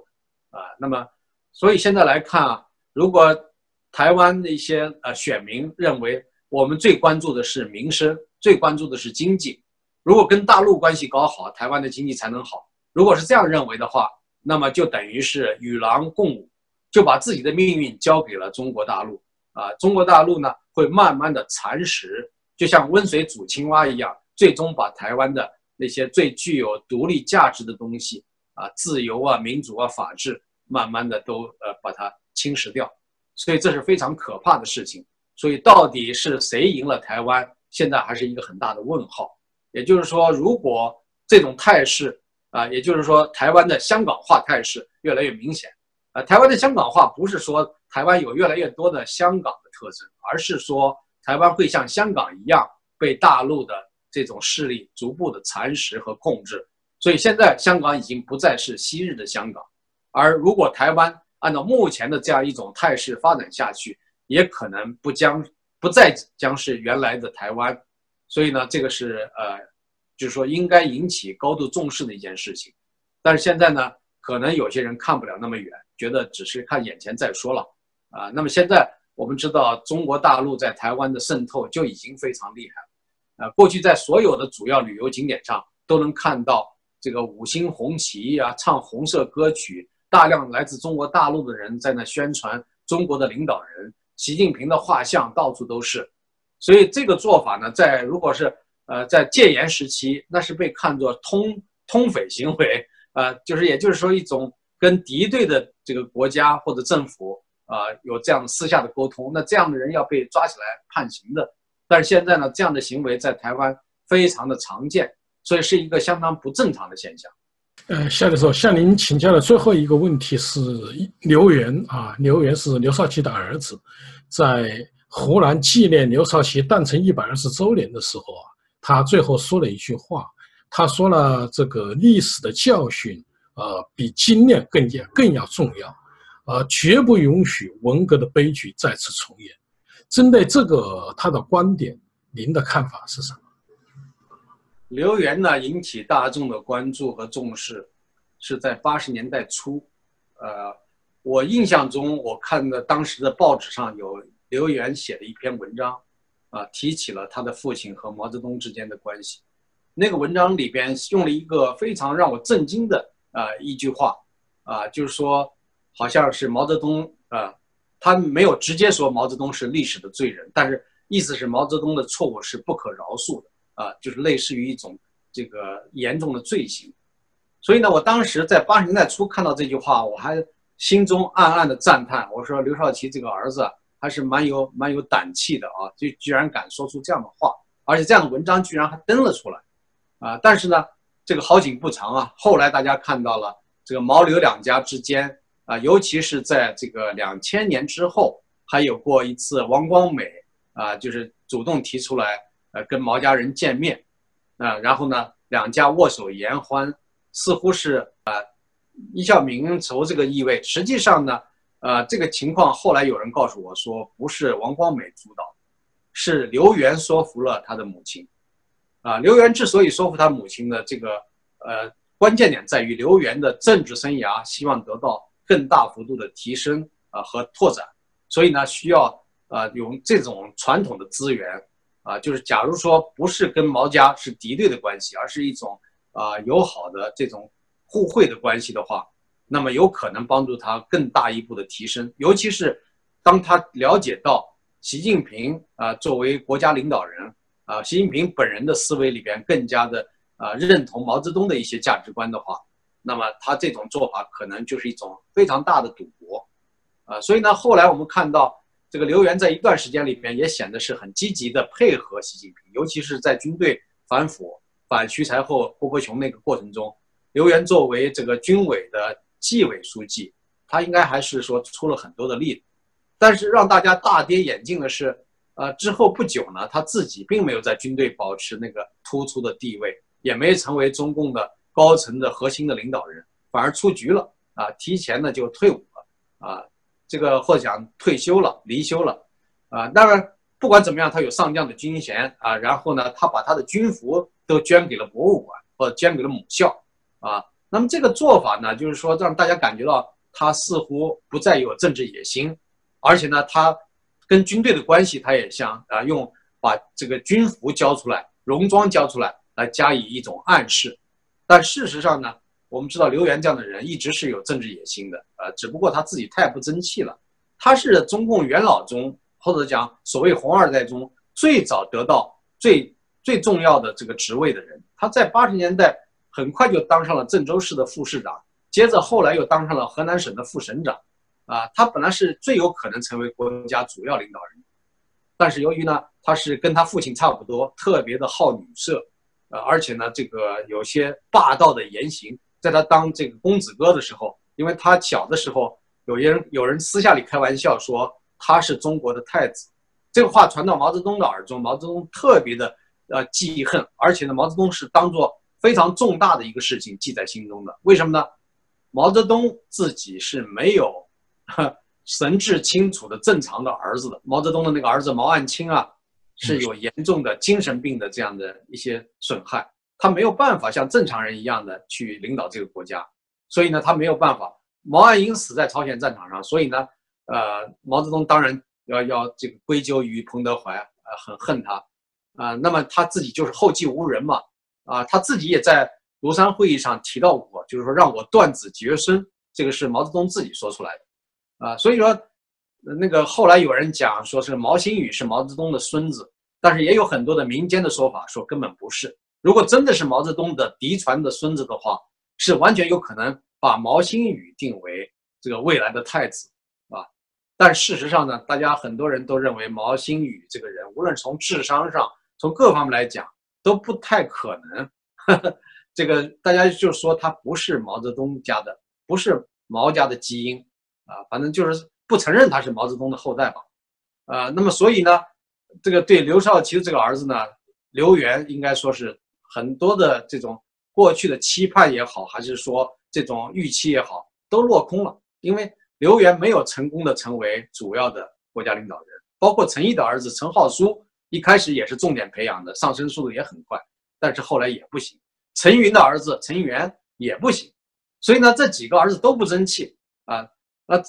[SPEAKER 2] 的，啊，那么。所以现在来看啊，如果台湾的一些呃选民认为我们最关注的是民生，最关注的是经济，如果跟大陆关系搞好，台湾的经济才能好。如果是这样认为的话，那么就等于是与狼共舞，就把自己的命运交给了中国大陆啊。中国大陆呢会慢慢的蚕食，就像温水煮青蛙一样，最终把台湾的那些最具有独立价值的东西啊，自由啊、民主啊、法治。慢慢的都呃把它侵蚀掉，所以这是非常可怕的事情。所以到底是谁赢了台湾，现在还是一个很大的问号。也就是说，如果这种态势啊，也就是说台湾的香港化态势越来越明显，啊，台湾的香港化不是说台湾有越来越多的香港的特征，而是说台湾会像香港一样被大陆的这种势力逐步的蚕食和控制。所以现在香港已经不再是昔日的香港，而如果台湾按照目前的这样一种态势发展下去，也可能不将不再将是原来的台湾。所以呢，这个是呃，就是说应该引起高度重视的一件事情。但是现在呢，可能有些人看不了那么远，觉得只是看眼前再说了啊。那么现在我们知道，中国大陆在台湾的渗透就已经非常厉害了啊。过去在所有的主要旅游景点上都能看到。这个五星红旗啊，唱红色歌曲，大量来自中国大陆的人在那宣传中国的领导人，习近平的画像到处都是，所以这个做法呢，在如果是呃在戒严时期，那是被看作通通匪行为，呃，就是也就是说一种跟敌对的这个国家或者政府啊有这样私下的沟通，那这样的人要被抓起来判刑的。但是现在呢，这样的行为在台湾非常的常见。所以是一个相当不正常的现象。
[SPEAKER 1] 呃，夏教授向您请教的最后一个问题是刘源啊，刘源是刘少奇的儿子，在湖南纪念刘少奇诞辰一百二十周年的时候啊，他最后说了一句话，他说了这个历史的教训，呃，比经验更加更要重要，呃，绝不允许文革的悲剧再次重演。针对这个他的观点，您的看法是什么？
[SPEAKER 2] 刘源呢引起大众的关注和重视，是在八十年代初。呃，我印象中，我看的当时的报纸上有刘源写的一篇文章，啊，提起了他的父亲和毛泽东之间的关系。那个文章里边用了一个非常让我震惊的啊一句话，啊，就是说，好像是毛泽东啊，他没有直接说毛泽东是历史的罪人，但是意思是毛泽东的错误是不可饶恕的。啊，就是类似于一种这个严重的罪行，所以呢，我当时在八十年代初看到这句话，我还心中暗暗的赞叹，我说刘少奇这个儿子还是蛮有蛮有胆气的啊，就居然敢说出这样的话，而且这样的文章居然还登了出来，啊，但是呢，这个好景不长啊，后来大家看到了这个毛刘两家之间啊，尤其是在这个两千年之后，还有过一次王光美啊，就是主动提出来。呃，跟毛家人见面，啊，然后呢，两家握手言欢，似乎是呃一笑泯恩仇这个意味。实际上呢，呃，这个情况后来有人告诉我说，不是王光美主导，是刘源说服了他的母亲。啊，刘源之所以说服他母亲的这个呃关键点在于刘源的政治生涯希望得到更大幅度的提升啊和拓展，所以呢，需要啊用这种传统的资源。啊，就是假如说不是跟毛家是敌对的关系，而是一种啊友好的这种互惠的关系的话，那么有可能帮助他更大一步的提升。尤其是当他了解到习近平啊作为国家领导人啊，习近平本人的思维里边更加的啊认同毛泽东的一些价值观的话，那么他这种做法可能就是一种非常大的赌博啊。所以呢，后来我们看到。这个刘源在一段时间里边也显得是很积极的配合习近平，尤其是在军队反腐、反徐才厚、胡国雄那个过程中，刘源作为这个军委的纪委书记，他应该还是说出了很多的力。但是让大家大跌眼镜的是，呃，之后不久呢，他自己并没有在军队保持那个突出的地位，也没成为中共的高层的核心的领导人，反而出局了啊，提前呢就退伍了啊。这个或者讲退休了、离休了，啊，当然不管怎么样，他有上将的军衔啊。然后呢，他把他的军服都捐给了博物馆，或捐给了母校，啊。那么这个做法呢，就是说让大家感觉到他似乎不再有政治野心，而且呢，他跟军队的关系，他也想啊用把这个军服交出来、戎装交出来来加以一种暗示。但事实上呢？我们知道刘源这样的人一直是有政治野心的，呃，只不过他自己太不争气了。他是中共元老中，或者讲所谓红二代中最早得到最最重要的这个职位的人。他在八十年代很快就当上了郑州市的副市长，接着后来又当上了河南省的副省长。啊，他本来是最有可能成为国家主要领导人，但是由于呢，他是跟他父亲差不多，特别的好女色，呃，而且呢，这个有些霸道的言行，在他当这个公子哥的时候，因为他小的时候，有些人有人私下里开玩笑说他是中国的太子，这个话传到毛泽东的耳中，毛泽东特别的呃记恨，而且呢，毛泽东是当做非常重大的一个事情记在心中的。为什么呢？毛泽东自己是没有 神志清楚的正常的儿子的。毛泽东的那个儿子毛岸青啊，是有严重的精神病的这样的一些损害，他没有办法像正常人一样的去领导这个国家，所以呢，他没有办法。毛岸英死在朝鲜战场上，所以呢，呃，毛泽东当然要要这个归咎于彭德怀，呃，很恨他，啊，那么他自己就是后继无人嘛，啊，他自己也在庐山会议上提到过，就是说让我断子绝孙，这个是毛泽东自己说出来的。啊，所以说，那个后来有人讲说是毛新宇是毛泽东的孙子，但是也有很多的民间的说法说根本不是。如果真的是毛泽东的嫡传的孙子的话，是完全有可能把毛新宇定为这个未来的太子，啊。但事实上呢，大家很多人都认为毛新宇这个人，无论从智商上，从各方面来讲都不太可能。这个大家就说他不是毛泽东家的，不是毛家的基因。啊，反正就是不承认他是毛泽东的后代吧，啊，那么所以呢，这个对刘少奇的这个儿子呢，刘源应该说是很多的这种过去的期盼也好，还是说这种预期也好，都落空了，因为刘源没有成功的成为主要的国家领导人，包括陈毅的儿子陈浩书一开始也是重点培养的，上升速度也很快，但是后来也不行，陈云的儿子陈元也不行，所以呢，这几个儿子都不争气啊。那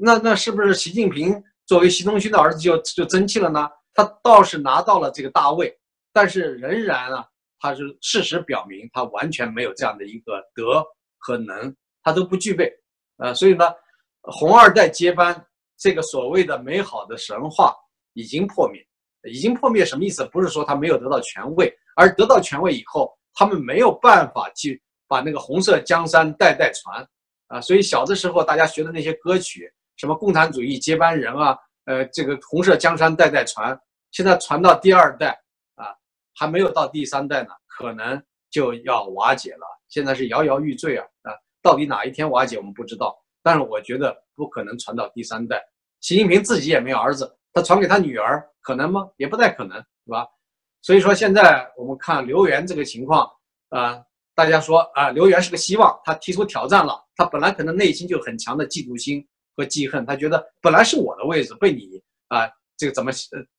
[SPEAKER 2] 那那是不是习近平作为习仲勋的儿子就就争气了呢？他倒是拿到了这个大位，但是仍然啊，他是事实表明他完全没有这样的一个德和能，他都不具备。呃，所以呢，红二代接班这个所谓的美好的神话已经破灭，已经破灭什么意思？不是说他没有得到权位，而得到权位以后，他们没有办法去把那个红色江山代代传。啊，所以小的时候大家学的那些歌曲，什么共产主义接班人啊，呃，这个红色江山代代传，现在传到第二代啊，还没有到第三代呢，可能就要瓦解了。现在是摇摇欲坠啊啊，到底哪一天瓦解我们不知道，但是我觉得不可能传到第三代。习近平自己也没有儿子，他传给他女儿可能吗？也不太可能，是吧？所以说现在我们看刘源这个情况啊。大家说啊，刘源是个希望，他提出挑战了。他本来可能内心就很强的嫉妒心和记恨，他觉得本来是我的位置被你啊，这个怎么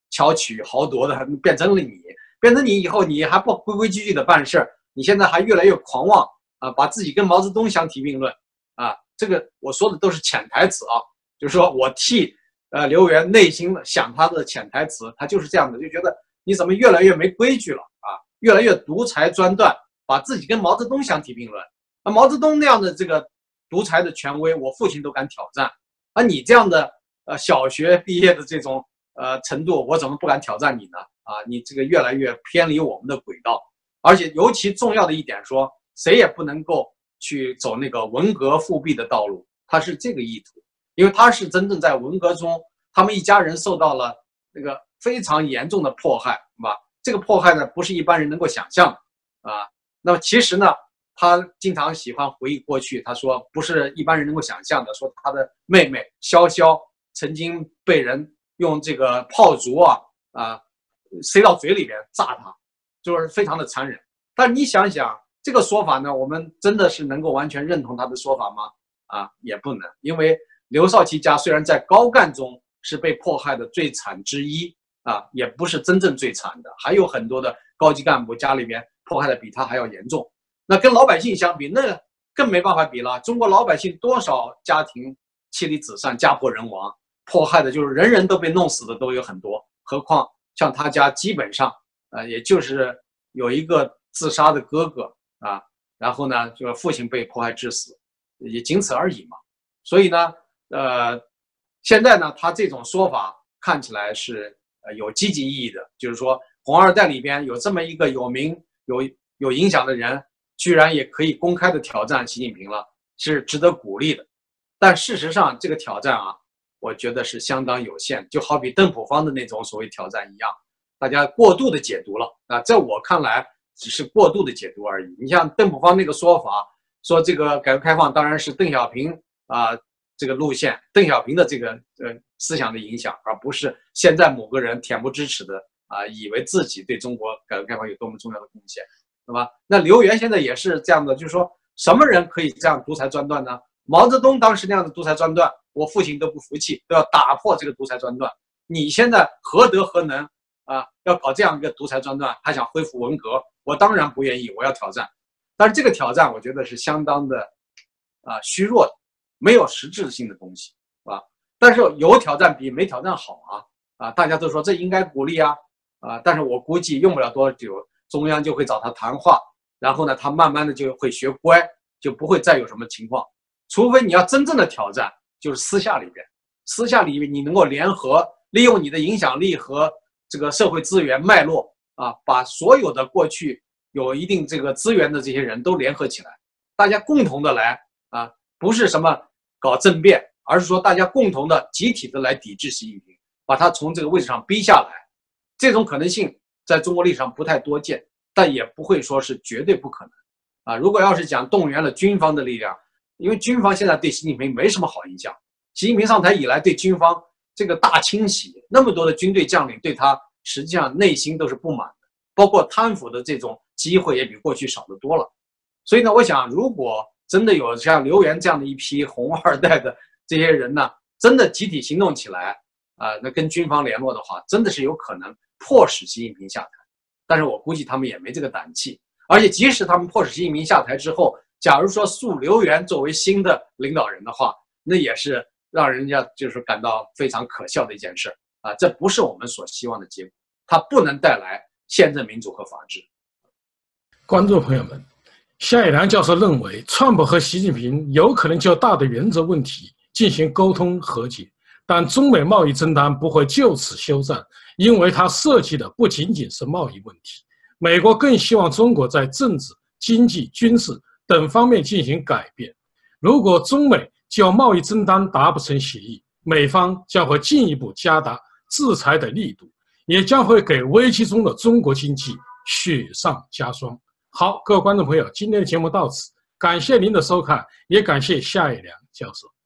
[SPEAKER 2] 巧取豪夺的，变成了你，变成你以后你还不规规矩矩的办事儿，你现在还越来越狂妄啊，把自己跟毛泽东相提并论啊。这个我说的都是潜台词啊，就是说我替呃刘源内心想他的潜台词，他就是这样的，就觉得你怎么越来越没规矩了啊，越来越独裁专断。把自己跟毛泽东相提并论，那毛泽东那样的这个独裁的权威，我父亲都敢挑战，而你这样的呃小学毕业的这种呃程度，我怎么不敢挑战你呢？啊，你这个越来越偏离我们的轨道，而且尤其重要的一点说，谁也不能够去走那个文革复辟的道路，他是这个意图，因为他是真正在文革中，他们一家人受到了那个非常严重的迫害，是吧？这个迫害呢，不是一般人能够想象的啊。那么其实呢，他经常喜欢回忆过去。他说，不是一般人能够想象的。说他的妹妹潇潇曾经被人用这个炮竹啊啊塞到嘴里边炸他，就是非常的残忍。但你想想这个说法呢，我们真的是能够完全认同他的说法吗？啊，也不能，因为刘少奇家虽然在高干中是被迫害的最惨之一啊，也不是真正最惨的，还有很多的高级干部家里边。迫害的比他还要严重，那跟老百姓相比，那更没办法比了。中国老百姓多少家庭妻离子散、家破人亡，迫害的就是人人都被弄死的都有很多。何况像他家基本上，呃，也就是有一个自杀的哥哥啊，然后呢，就是父亲被迫害致死，也仅此而已嘛。所以呢，呃，现在呢，他这种说法看起来是呃有积极意义的，就是说红二代里边有这么一个有名。有有影响的人，居然也可以公开的挑战习近平了，是值得鼓励的。但事实上，这个挑战啊，我觉得是相当有限，就好比邓普方的那种所谓挑战一样，大家过度的解读了啊，在我看来只是过度的解读而已。你像邓普方那个说法，说这个改革开放当然是邓小平啊这个路线，邓小平的这个呃思想的影响，而不是现在某个人恬不知耻的啊以为自己对中国改革开放有多么重要的贡献，对吧？那刘源现在也是这样的，就是说什么人可以这样独裁专断呢？毛泽东当时那样的独裁专断。我父亲都不服气，都要打破这个独裁专断。你现在何德何能啊？要搞这样一个独裁专断，还想恢复文革？我当然不愿意，我要挑战。但是这个挑战，我觉得是相当的啊虚弱的，没有实质性的东西，啊。但是有挑战比没挑战好啊啊！大家都说这应该鼓励啊啊！但是我估计用不了多久，中央就会找他谈话，然后呢，他慢慢的就会学乖，就不会再有什么情况。除非你要真正的挑战。就是私下里边，私下里面你能够联合，利用你的影响力和这个社会资源脉络啊，把所有的过去有一定这个资源的这些人都联合起来，大家共同的来啊，不是什么搞政变，而是说大家共同的集体的来抵制习近平，把他从这个位置上逼下来，这种可能性在中国历史上不太多见，但也不会说是绝对不可能啊。如果要是讲动员了军方的力量。因为军方现在对习近平没什么好印象，习近平上台以来对军方这个大清洗，那么多的军队将领对他实际上内心都是不满的，包括贪腐的这种机会也比过去少得多了。所以呢，我想如果真的有像刘源这样的一批红二代的这些人呢，真的集体行动起来啊，那跟军方联络的话，真的是有可能迫使习近平下台。但是我估计他们也没这个胆气，而且即使他们迫使习近平下台之后，假如说树刘源作为新的领导人的话，那也是让人家就是感到非常可笑的一件事啊！这不是我们所希望的结果，它不能带来宪政民主和法治。
[SPEAKER 1] 观众朋友们，夏以良教授认为，川普和习近平有可能就大的原则问题进行沟通和解，但中美贸易争端不会就此休战，因为它涉及的不仅仅是贸易问题。美国更希望中国在政治、经济、军事。等方面进行改变。如果中美就贸易争端达不成协议，美方将会进一步加大制裁的力度，也将会给危机中的中国经济雪上加霜。好，各位观众朋友，今天的节目到此，感谢您的收看，也感谢夏一良教授。